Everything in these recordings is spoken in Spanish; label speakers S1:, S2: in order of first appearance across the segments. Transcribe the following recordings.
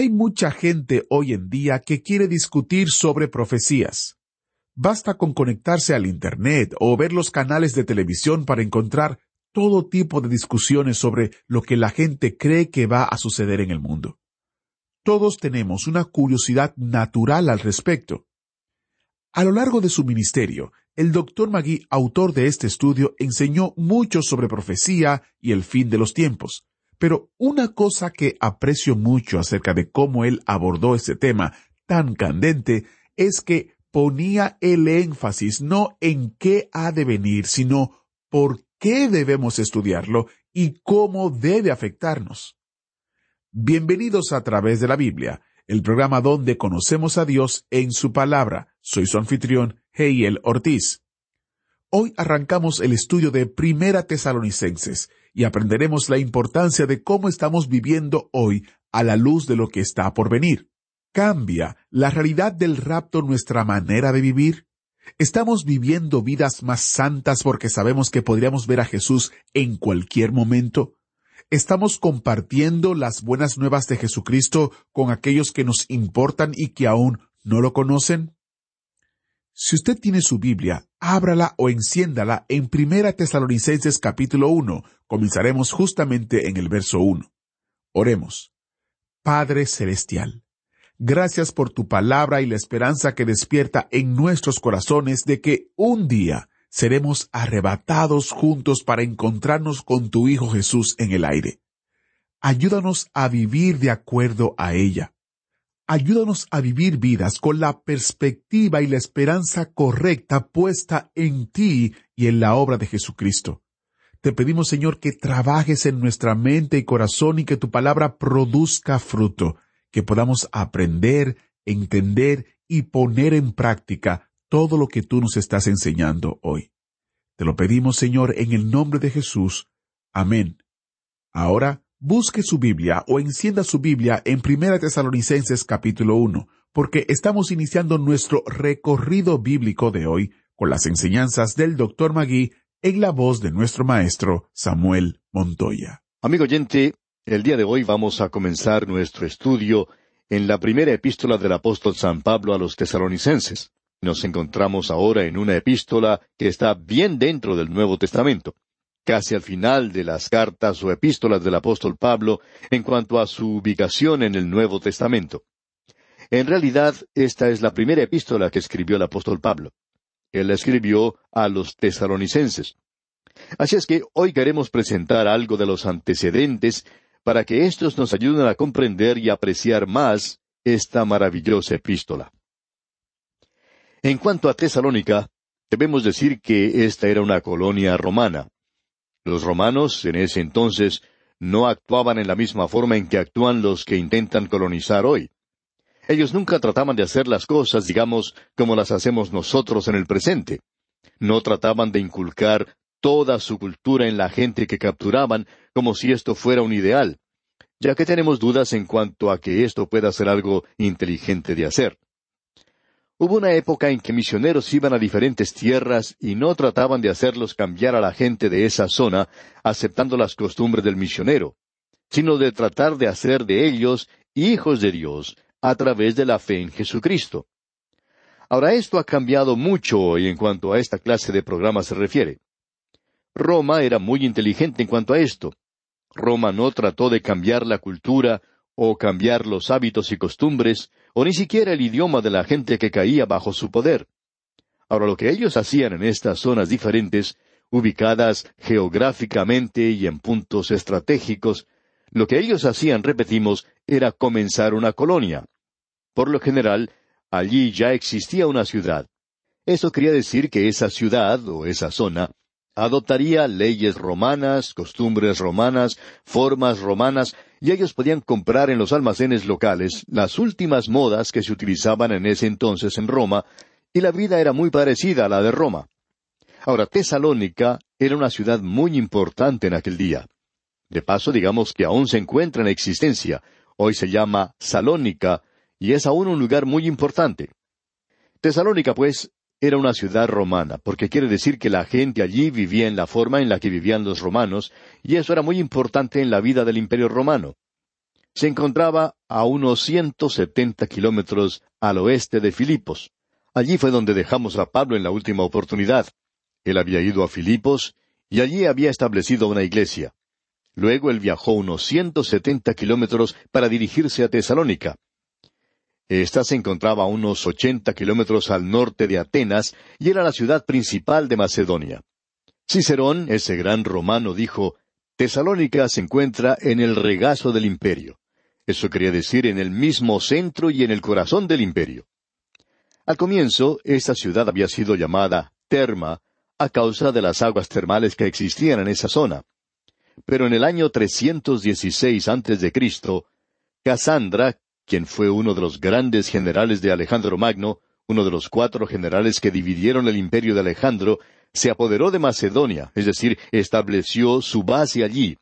S1: Hay mucha gente hoy en día que quiere discutir sobre profecías. Basta con conectarse al Internet o ver los canales de televisión para encontrar todo tipo de discusiones sobre lo que la gente cree que va a suceder en el mundo. Todos tenemos una curiosidad natural al respecto. A lo largo de su ministerio, el Dr. Magui, autor de este estudio, enseñó mucho sobre profecía y el fin de los tiempos. Pero una cosa que aprecio mucho acerca de cómo él abordó este tema tan candente es que ponía el énfasis no en qué ha de venir, sino por qué debemos estudiarlo y cómo debe afectarnos. Bienvenidos a través de la Biblia, el programa donde conocemos a Dios en su palabra. Soy su anfitrión, Heiel Ortiz. Hoy arrancamos el estudio de Primera Tesalonicenses y aprenderemos la importancia de cómo estamos viviendo hoy a la luz de lo que está por venir. ¿Cambia la realidad del rapto nuestra manera de vivir? ¿Estamos viviendo vidas más santas porque sabemos que podríamos ver a Jesús en cualquier momento? ¿Estamos compartiendo las buenas nuevas de Jesucristo con aquellos que nos importan y que aún no lo conocen? Si usted tiene su Biblia, ábrala o enciéndala en Primera Tesalonicenses capítulo 1. Comenzaremos justamente en el verso 1. Oremos. Padre Celestial, gracias por tu palabra y la esperanza que despierta en nuestros corazones de que un día seremos arrebatados juntos para encontrarnos con tu Hijo Jesús en el aire. Ayúdanos a vivir de acuerdo a ella. Ayúdanos a vivir vidas con la perspectiva y la esperanza correcta puesta en ti y en la obra de Jesucristo. Te pedimos, Señor, que trabajes en nuestra mente y corazón y que tu palabra produzca fruto, que podamos aprender, entender y poner en práctica todo lo que tú nos estás enseñando hoy. Te lo pedimos, Señor, en el nombre de Jesús. Amén. Ahora, busque su Biblia o encienda su Biblia en Primera Tesalonicenses capítulo 1, porque estamos iniciando nuestro recorrido bíblico de hoy con las enseñanzas del Dr. Magui en la voz de nuestro maestro Samuel Montoya.
S2: Amigo oyente, el día de hoy vamos a comenzar nuestro estudio en la primera epístola del apóstol San Pablo a los tesalonicenses. Nos encontramos ahora en una epístola que está bien dentro del Nuevo Testamento, casi al final de las cartas o epístolas del apóstol Pablo en cuanto a su ubicación en el Nuevo Testamento. En realidad, esta es la primera epístola que escribió el apóstol Pablo. Él la escribió a los tesalonicenses. Así es que hoy queremos presentar algo de los antecedentes para que éstos nos ayuden a comprender y apreciar más esta maravillosa epístola. En cuanto a Tesalónica, debemos decir que esta era una colonia romana. Los romanos en ese entonces no actuaban en la misma forma en que actúan los que intentan colonizar hoy. Ellos nunca trataban de hacer las cosas, digamos, como las hacemos nosotros en el presente. No trataban de inculcar toda su cultura en la gente que capturaban como si esto fuera un ideal, ya que tenemos dudas en cuanto a que esto pueda ser algo inteligente de hacer. Hubo una época en que misioneros iban a diferentes tierras y no trataban de hacerlos cambiar a la gente de esa zona, aceptando las costumbres del misionero, sino de tratar de hacer de ellos hijos de Dios a través de la fe en Jesucristo. Ahora esto ha cambiado mucho hoy en cuanto a esta clase de programa se refiere. Roma era muy inteligente en cuanto a esto. Roma no trató de cambiar la cultura o cambiar los hábitos y costumbres, o ni siquiera el idioma de la gente que caía bajo su poder. Ahora lo que ellos hacían en estas zonas diferentes, ubicadas geográficamente y en puntos estratégicos, lo que ellos hacían, repetimos, era comenzar una colonia. Por lo general, allí ya existía una ciudad. Eso quería decir que esa ciudad o esa zona adoptaría leyes romanas, costumbres romanas, formas romanas, y ellos podían comprar en los almacenes locales las últimas modas que se utilizaban en ese entonces en Roma, y la vida era muy parecida a la de Roma. Ahora, Tesalónica era una ciudad muy importante en aquel día. De paso, digamos que aún se encuentra en existencia. Hoy se llama Salónica, y es aún un lugar muy importante. Tesalónica, pues, era una ciudad romana, porque quiere decir que la gente allí vivía en la forma en la que vivían los romanos, y eso era muy importante en la vida del imperio romano. Se encontraba a unos ciento setenta kilómetros al oeste de Filipos. Allí fue donde dejamos a Pablo en la última oportunidad. Él había ido a Filipos y allí había establecido una iglesia. Luego él viajó unos ciento setenta kilómetros para dirigirse a Tesalónica. Esta se encontraba a unos ochenta kilómetros al norte de Atenas y era la ciudad principal de Macedonia. Cicerón, ese gran romano, dijo, Tesalónica se encuentra en el regazo del imperio. Eso quería decir en el mismo centro y en el corazón del imperio. Al comienzo, esta ciudad había sido llamada Terma a causa de las aguas termales que existían en esa zona. Pero en el año 316 a.C., Casandra, quien fue uno de los grandes generales de Alejandro Magno, uno de los cuatro generales que dividieron el imperio de Alejandro, se apoderó de Macedonia, es decir, estableció su base allí.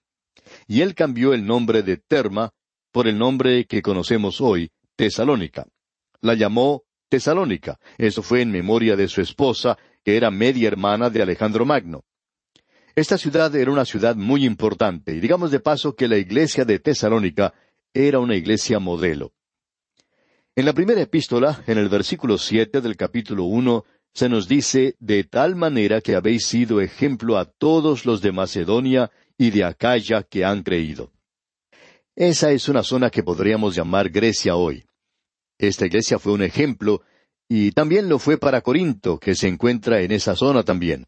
S2: Y él cambió el nombre de Terma por el nombre que conocemos hoy, Tesalónica. La llamó Tesalónica. Eso fue en memoria de su esposa, que era media hermana de Alejandro Magno. Esta ciudad era una ciudad muy importante, y digamos de paso que la iglesia de Tesalónica era una iglesia modelo. En la primera epístola, en el versículo siete del capítulo uno, se nos dice de tal manera que habéis sido ejemplo a todos los de Macedonia y de Acaya que han creído. Esa es una zona que podríamos llamar Grecia hoy. Esta iglesia fue un ejemplo, y también lo fue para Corinto, que se encuentra en esa zona también.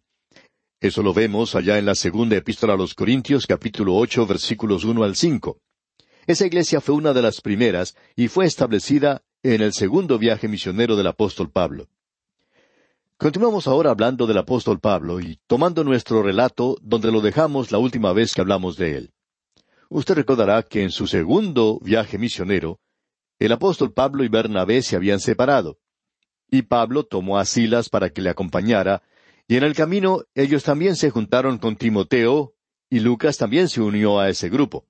S2: Eso lo vemos allá en la segunda epístola a los Corintios, capítulo ocho, versículos uno al cinco. Esa iglesia fue una de las primeras y fue establecida en el segundo viaje misionero del apóstol Pablo. Continuamos ahora hablando del apóstol Pablo y tomando nuestro relato donde lo dejamos la última vez que hablamos de él. Usted recordará que en su segundo viaje misionero, el apóstol Pablo y Bernabé se habían separado, y Pablo tomó a Silas para que le acompañara, y en el camino ellos también se juntaron con Timoteo, y Lucas también se unió a ese grupo.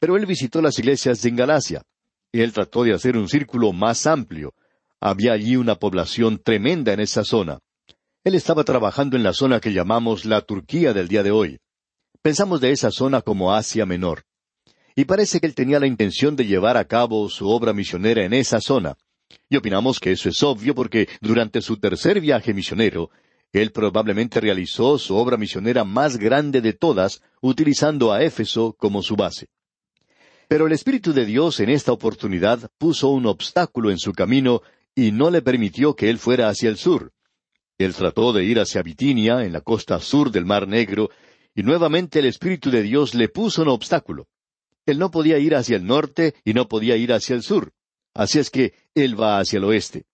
S2: Pero él visitó las iglesias en Galacia, él trató de hacer un círculo más amplio. Había allí una población tremenda en esa zona. Él estaba trabajando en la zona que llamamos la Turquía del día de hoy. Pensamos de esa zona como Asia Menor. Y parece que él tenía la intención de llevar a cabo su obra misionera en esa zona. Y opinamos que eso es obvio porque durante su tercer viaje misionero, él probablemente realizó su obra misionera más grande de todas, utilizando a Éfeso como su base. Pero el Espíritu de Dios en esta oportunidad puso un obstáculo en su camino y no le permitió que él fuera hacia el sur. Él trató de ir hacia Bitinia, en la costa sur del Mar Negro, y nuevamente el Espíritu de Dios le puso un obstáculo. Él no podía ir hacia el norte y no podía ir hacia el sur. Así es que él va hacia el oeste.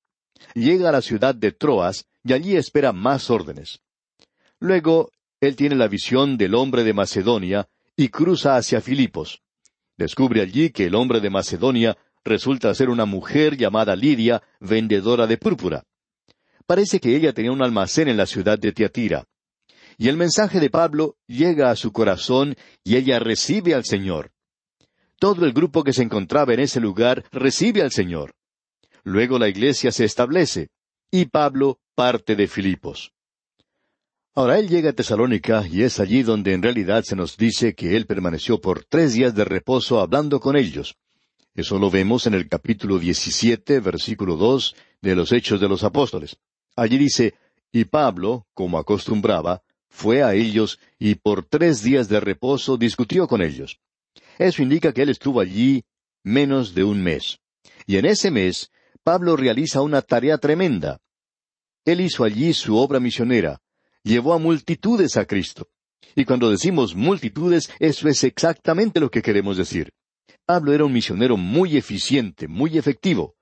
S2: Llega a la ciudad de Troas y allí espera más órdenes. Luego, él tiene la visión del hombre de Macedonia y cruza hacia Filipos. Descubre allí que el hombre de Macedonia resulta ser una mujer llamada Lidia, vendedora de púrpura. Parece que ella tenía un almacén en la ciudad de Tiatira. Y el mensaje de Pablo llega a su corazón y ella recibe al Señor. Todo el grupo que se encontraba en ese lugar recibe al Señor. Luego la iglesia se establece, y Pablo parte de Filipos. Ahora él llega a Tesalónica y es allí donde en realidad se nos dice que él permaneció por tres días de reposo hablando con ellos. Eso lo vemos en el capítulo 17, versículo 2 de los Hechos de los Apóstoles. Allí dice, y Pablo, como acostumbraba, fue a ellos y por tres días de reposo discutió con ellos. Eso indica que él estuvo allí menos de un mes. Y en ese mes, Pablo realiza una tarea tremenda. Él hizo allí su obra misionera, llevó a multitudes a Cristo. Y cuando decimos multitudes, eso es exactamente lo que queremos decir. Pablo era un misionero muy eficiente, muy efectivo.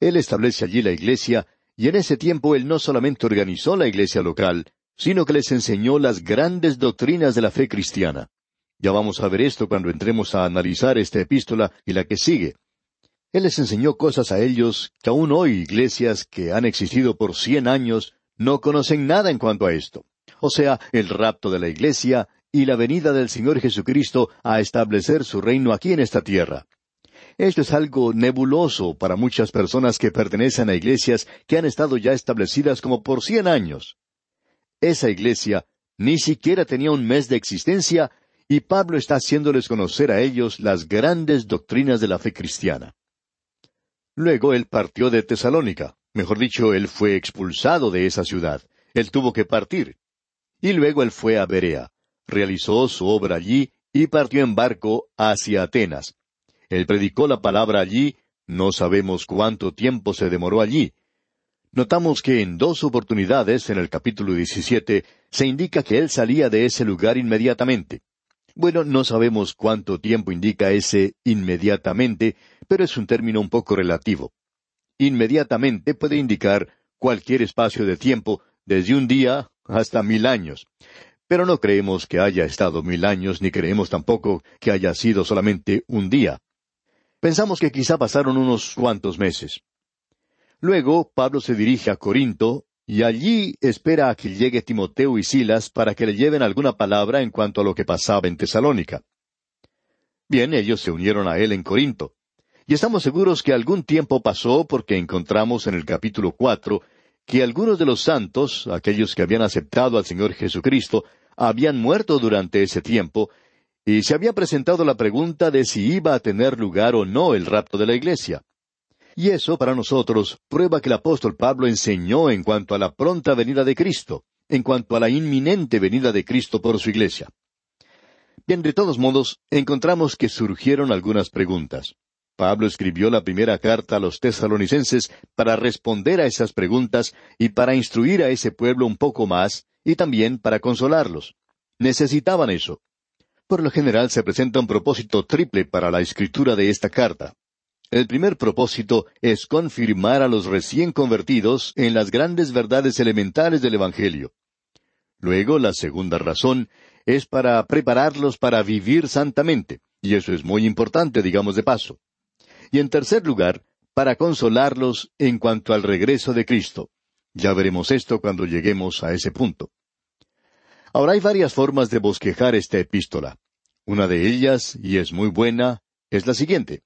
S2: Él establece allí la iglesia, y en ese tiempo él no solamente organizó la iglesia local, sino que les enseñó las grandes doctrinas de la fe cristiana. Ya vamos a ver esto cuando entremos a analizar esta epístola y la que sigue. Él les enseñó cosas a ellos que aún hoy iglesias que han existido por cien años no conocen nada en cuanto a esto. O sea, el rapto de la iglesia y la venida del Señor Jesucristo a establecer su reino aquí en esta tierra. Esto es algo nebuloso para muchas personas que pertenecen a iglesias que han estado ya establecidas como por cien años. Esa iglesia ni siquiera tenía un mes de existencia y Pablo está haciéndoles conocer a ellos las grandes doctrinas de la fe cristiana. Luego él partió de Tesalónica, mejor dicho, él fue expulsado de esa ciudad, él tuvo que partir. Y luego él fue a Berea, realizó su obra allí y partió en barco hacia Atenas. Él predicó la palabra allí, no sabemos cuánto tiempo se demoró allí. Notamos que en dos oportunidades, en el capítulo 17, se indica que él salía de ese lugar inmediatamente. Bueno, no sabemos cuánto tiempo indica ese inmediatamente, pero es un término un poco relativo. Inmediatamente puede indicar cualquier espacio de tiempo, desde un día hasta mil años. Pero no creemos que haya estado mil años, ni creemos tampoco que haya sido solamente un día. Pensamos que quizá pasaron unos cuantos meses. Luego Pablo se dirige a Corinto y allí espera a que llegue Timoteo y Silas para que le lleven alguna palabra en cuanto a lo que pasaba en Tesalónica. Bien, ellos se unieron a él en Corinto. Y estamos seguros que algún tiempo pasó porque encontramos en el capítulo cuatro que algunos de los santos, aquellos que habían aceptado al Señor Jesucristo, habían muerto durante ese tiempo, y se había presentado la pregunta de si iba a tener lugar o no el rapto de la iglesia. Y eso, para nosotros, prueba que el apóstol Pablo enseñó en cuanto a la pronta venida de Cristo, en cuanto a la inminente venida de Cristo por su iglesia. Bien, de todos modos, encontramos que surgieron algunas preguntas. Pablo escribió la primera carta a los tesalonicenses para responder a esas preguntas y para instruir a ese pueblo un poco más, y también para consolarlos. Necesitaban eso. Por lo general se presenta un propósito triple para la escritura de esta carta. El primer propósito es confirmar a los recién convertidos en las grandes verdades elementales del Evangelio. Luego, la segunda razón es para prepararlos para vivir santamente, y eso es muy importante, digamos de paso. Y en tercer lugar, para consolarlos en cuanto al regreso de Cristo. Ya veremos esto cuando lleguemos a ese punto. Ahora hay varias formas de bosquejar esta epístola. Una de ellas, y es muy buena, es la siguiente.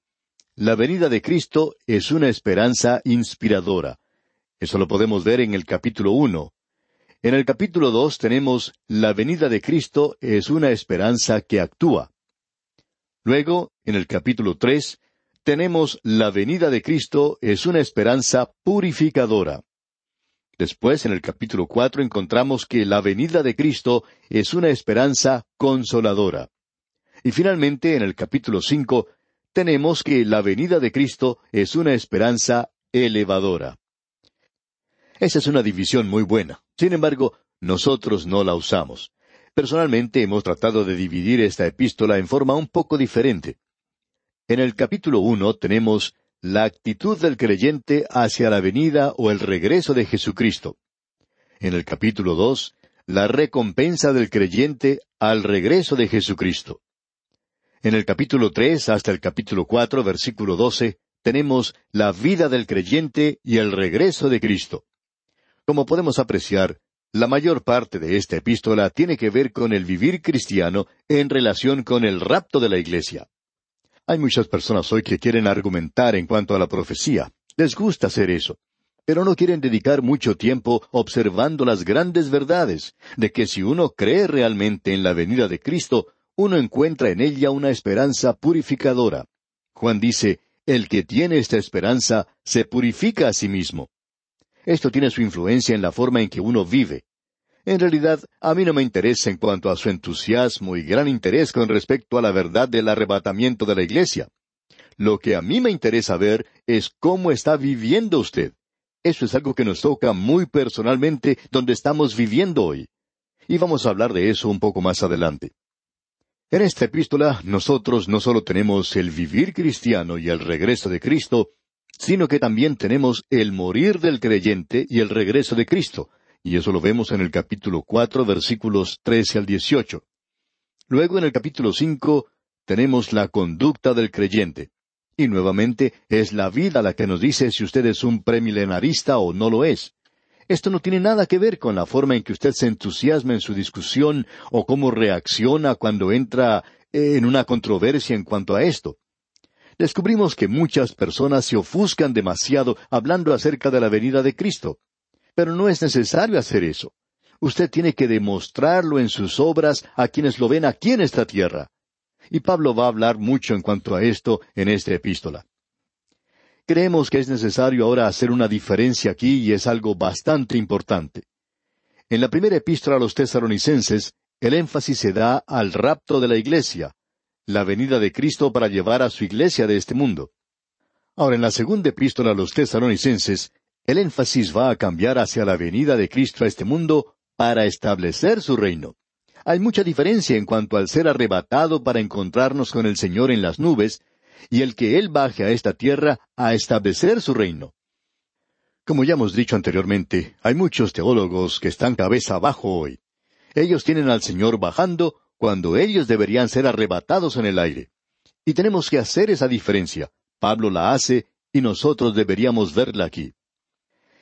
S2: La venida de Cristo es una esperanza inspiradora. Eso lo podemos ver en el capítulo uno. En el capítulo dos tenemos la venida de Cristo es una esperanza que actúa. Luego, en el capítulo tres, tenemos la venida de Cristo es una esperanza purificadora. Después, en el capítulo cuatro, encontramos que la venida de Cristo es una esperanza consoladora. Y finalmente, en el capítulo cinco, tenemos que la venida de Cristo es una esperanza elevadora. Esa es una división muy buena. Sin embargo, nosotros no la usamos. Personalmente hemos tratado de dividir esta epístola en forma un poco diferente. En el capítulo uno tenemos la actitud del creyente hacia la venida o el regreso de Jesucristo. En el capítulo dos, la recompensa del creyente al regreso de Jesucristo. En el capítulo tres hasta el capítulo cuatro, versículo doce, tenemos la vida del creyente y el regreso de Cristo. Como podemos apreciar, la mayor parte de esta epístola tiene que ver con el vivir cristiano en relación con el rapto de la iglesia. Hay muchas personas hoy que quieren argumentar en cuanto a la profecía. Les gusta hacer eso. Pero no quieren dedicar mucho tiempo observando las grandes verdades, de que si uno cree realmente en la venida de Cristo, uno encuentra en ella una esperanza purificadora. Juan dice, el que tiene esta esperanza se purifica a sí mismo. Esto tiene su influencia en la forma en que uno vive. En realidad, a mí no me interesa en cuanto a su entusiasmo y gran interés con respecto a la verdad del arrebatamiento de la Iglesia. Lo que a mí me interesa ver es cómo está viviendo usted. Eso es algo que nos toca muy personalmente donde estamos viviendo hoy. Y vamos a hablar de eso un poco más adelante. En esta epístola nosotros no solo tenemos el vivir cristiano y el regreso de Cristo, sino que también tenemos el morir del creyente y el regreso de Cristo, y eso lo vemos en el capítulo cuatro, versículos trece al dieciocho. Luego en el capítulo cinco tenemos la conducta del creyente. Y nuevamente es la vida la que nos dice si usted es un premilenarista o no lo es. Esto no tiene nada que ver con la forma en que usted se entusiasma en su discusión o cómo reacciona cuando entra en una controversia en cuanto a esto. Descubrimos que muchas personas se ofuscan demasiado hablando acerca de la venida de Cristo. Pero no es necesario hacer eso. Usted tiene que demostrarlo en sus obras a quienes lo ven aquí en esta tierra. Y Pablo va a hablar mucho en cuanto a esto en esta epístola. Creemos que es necesario ahora hacer una diferencia aquí y es algo bastante importante. En la primera epístola a los tesalonicenses, el énfasis se da al rapto de la iglesia, la venida de Cristo para llevar a su iglesia de este mundo. Ahora, en la segunda epístola a los tesalonicenses, el énfasis va a cambiar hacia la venida de Cristo a este mundo para establecer su reino. Hay mucha diferencia en cuanto al ser arrebatado para encontrarnos con el Señor en las nubes y el que Él baje a esta tierra a establecer su reino. Como ya hemos dicho anteriormente, hay muchos teólogos que están cabeza abajo hoy. Ellos tienen al Señor bajando cuando ellos deberían ser arrebatados en el aire. Y tenemos que hacer esa diferencia. Pablo la hace y nosotros deberíamos verla aquí.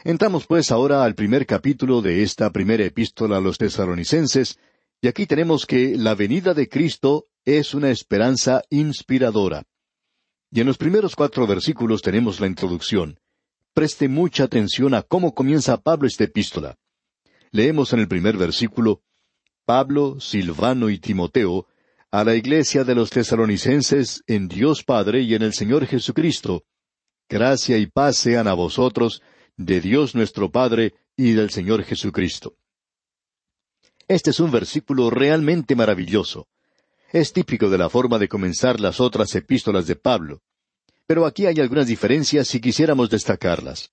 S2: Entramos pues ahora al primer capítulo de esta primera epístola a los tesalonicenses, y aquí tenemos que la venida de Cristo es una esperanza inspiradora. Y en los primeros cuatro versículos tenemos la introducción. Preste mucha atención a cómo comienza Pablo esta epístola. Leemos en el primer versículo, Pablo, Silvano y Timoteo, a la iglesia de los tesalonicenses en Dios Padre y en el Señor Jesucristo. Gracia y paz sean a vosotros, de Dios nuestro Padre y del Señor Jesucristo. Este es un versículo realmente maravilloso. Es típico de la forma de comenzar las otras epístolas de Pablo. Pero aquí hay algunas diferencias si quisiéramos destacarlas.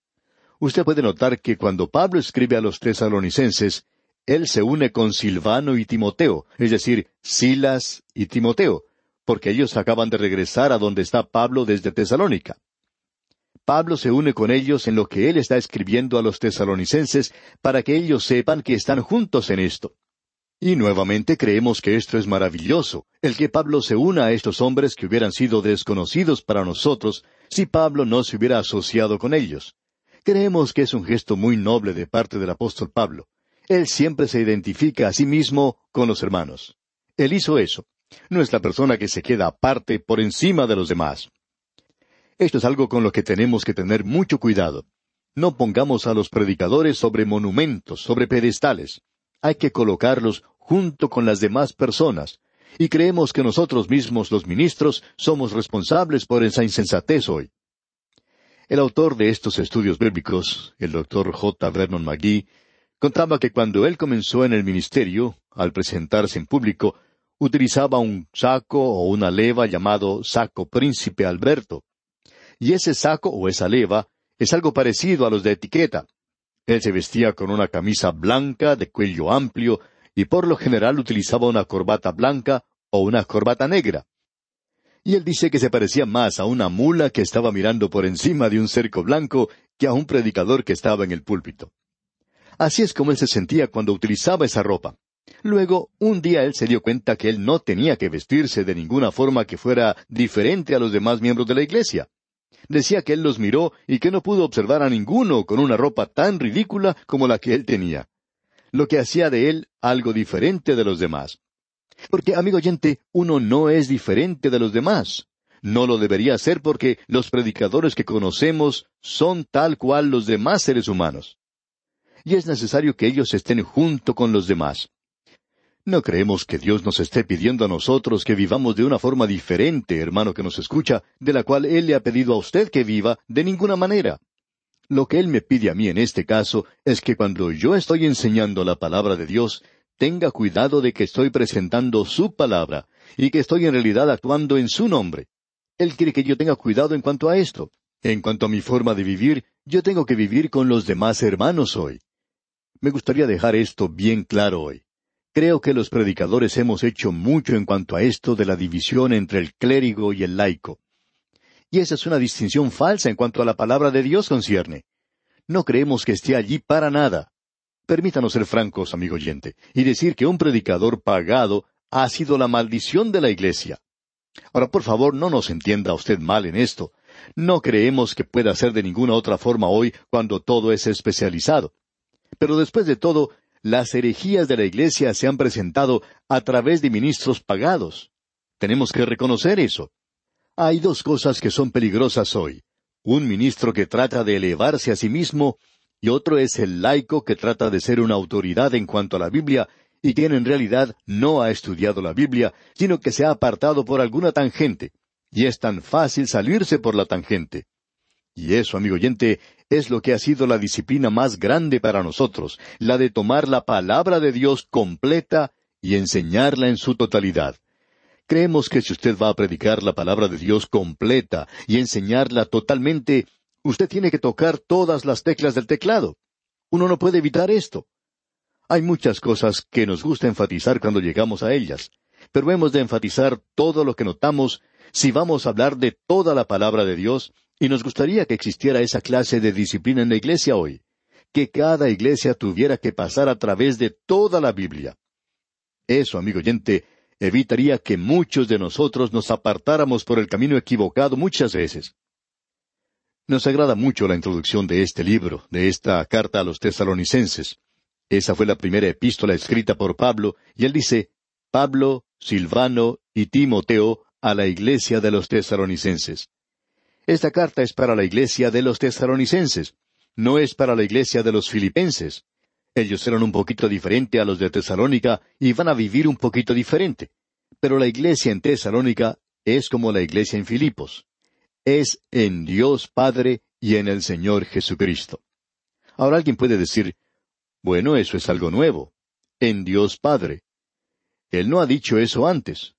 S2: Usted puede notar que cuando Pablo escribe a los tesalonicenses, él se une con Silvano y Timoteo, es decir, Silas y Timoteo, porque ellos acaban de regresar a donde está Pablo desde Tesalónica. Pablo se une con ellos en lo que él está escribiendo a los tesalonicenses para que ellos sepan que están juntos en esto. Y nuevamente creemos que esto es maravilloso, el que Pablo se una a estos hombres que hubieran sido desconocidos para nosotros si Pablo no se hubiera asociado con ellos. Creemos que es un gesto muy noble de parte del apóstol Pablo. Él siempre se identifica a sí mismo con los hermanos. Él hizo eso. No es la persona que se queda aparte por encima de los demás. Esto es algo con lo que tenemos que tener mucho cuidado. No pongamos a los predicadores sobre monumentos, sobre pedestales hay que colocarlos junto con las demás personas, y creemos que nosotros mismos, los ministros, somos responsables por esa insensatez hoy. El autor de estos estudios bíblicos, el doctor J. Vernon McGee, contaba que cuando él comenzó en el ministerio, al presentarse en público, utilizaba un saco o una leva llamado saco príncipe Alberto. Y ese saco o esa leva es algo parecido a los de etiqueta. Él se vestía con una camisa blanca de cuello amplio y por lo general utilizaba una corbata blanca o una corbata negra. Y él dice que se parecía más a una mula que estaba mirando por encima de un cerco blanco que a un predicador que estaba en el púlpito. Así es como él se sentía cuando utilizaba esa ropa. Luego, un día él se dio cuenta que él no tenía que vestirse de ninguna forma que fuera diferente a los demás miembros de la iglesia decía que él los miró y que no pudo observar a ninguno con una ropa tan ridícula como la que él tenía. Lo que hacía de él algo diferente de los demás. Porque, amigo oyente, uno no es diferente de los demás. No lo debería ser porque los predicadores que conocemos son tal cual los demás seres humanos. Y es necesario que ellos estén junto con los demás. No creemos que Dios nos esté pidiendo a nosotros que vivamos de una forma diferente, hermano que nos escucha, de la cual Él le ha pedido a usted que viva de ninguna manera. Lo que Él me pide a mí en este caso es que cuando yo estoy enseñando la palabra de Dios, tenga cuidado de que estoy presentando su palabra y que estoy en realidad actuando en su nombre. Él quiere que yo tenga cuidado en cuanto a esto. En cuanto a mi forma de vivir, yo tengo que vivir con los demás hermanos hoy. Me gustaría dejar esto bien claro hoy. Creo que los predicadores hemos hecho mucho en cuanto a esto de la división entre el clérigo y el laico. Y esa es una distinción falsa en cuanto a la palabra de Dios concierne. No creemos que esté allí para nada. Permítanos ser francos, amigo oyente, y decir que un predicador pagado ha sido la maldición de la iglesia. Ahora, por favor, no nos entienda usted mal en esto. No creemos que pueda ser de ninguna otra forma hoy cuando todo es especializado. Pero después de todo, las herejías de la Iglesia se han presentado a través de ministros pagados. Tenemos que reconocer eso. Hay dos cosas que son peligrosas hoy. Un ministro que trata de elevarse a sí mismo y otro es el laico que trata de ser una autoridad en cuanto a la Biblia y quien en realidad no ha estudiado la Biblia, sino que se ha apartado por alguna tangente. Y es tan fácil salirse por la tangente. Y eso, amigo oyente, es lo que ha sido la disciplina más grande para nosotros, la de tomar la palabra de Dios completa y enseñarla en su totalidad. Creemos que si usted va a predicar la palabra de Dios completa y enseñarla totalmente, usted tiene que tocar todas las teclas del teclado. Uno no puede evitar esto. Hay muchas cosas que nos gusta enfatizar cuando llegamos a ellas, pero hemos de enfatizar todo lo que notamos si vamos a hablar de toda la palabra de Dios, y nos gustaría que existiera esa clase de disciplina en la iglesia hoy, que cada iglesia tuviera que pasar a través de toda la Biblia. Eso, amigo oyente, evitaría que muchos de nosotros nos apartáramos por el camino equivocado muchas veces. Nos agrada mucho la introducción de este libro, de esta carta a los tesalonicenses. Esa fue la primera epístola escrita por Pablo, y él dice, Pablo, Silvano y Timoteo a la iglesia de los tesalonicenses. Esta carta es para la iglesia de los tesalonicenses, no es para la iglesia de los filipenses. Ellos eran un poquito diferente a los de Tesalónica y van a vivir un poquito diferente. Pero la iglesia en Tesalónica es como la iglesia en Filipos. Es en Dios Padre y en el Señor Jesucristo. Ahora alguien puede decir, bueno, eso es algo nuevo. En Dios Padre. Él no ha dicho eso antes.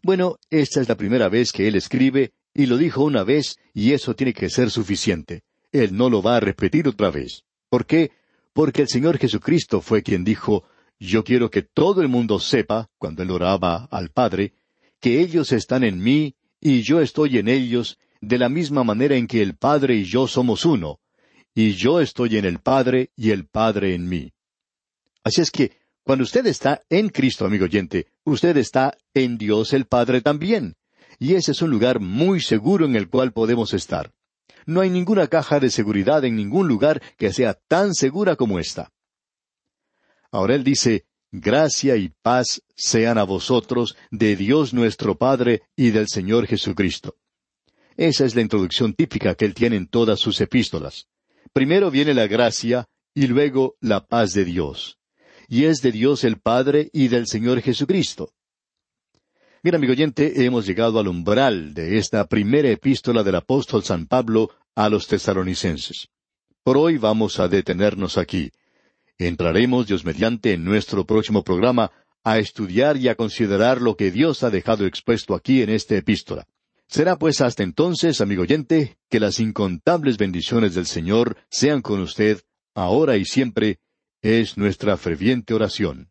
S2: Bueno, esta es la primera vez que él escribe, y lo dijo una vez, y eso tiene que ser suficiente. Él no lo va a repetir otra vez. ¿Por qué? Porque el Señor Jesucristo fue quien dijo, Yo quiero que todo el mundo sepa, cuando él oraba al Padre, que ellos están en mí, y yo estoy en ellos, de la misma manera en que el Padre y yo somos uno, y yo estoy en el Padre y el Padre en mí. Así es que, cuando usted está en Cristo, amigo oyente, usted está en Dios el Padre también. Y ese es un lugar muy seguro en el cual podemos estar. No hay ninguna caja de seguridad en ningún lugar que sea tan segura como esta. Ahora él dice, Gracia y paz sean a vosotros de Dios nuestro Padre y del Señor Jesucristo. Esa es la introducción típica que él tiene en todas sus epístolas. Primero viene la gracia y luego la paz de Dios. Y es de Dios el Padre y del Señor Jesucristo. Mira, amigo oyente, hemos llegado al umbral de esta primera epístola del apóstol San Pablo a los tesalonicenses. Por hoy vamos a detenernos aquí. Entraremos, Dios mediante, en nuestro próximo programa a estudiar y a considerar lo que Dios ha dejado expuesto aquí en esta epístola. Será pues hasta entonces, amigo oyente, que las incontables bendiciones del Señor sean con usted, ahora y siempre, es nuestra ferviente oración.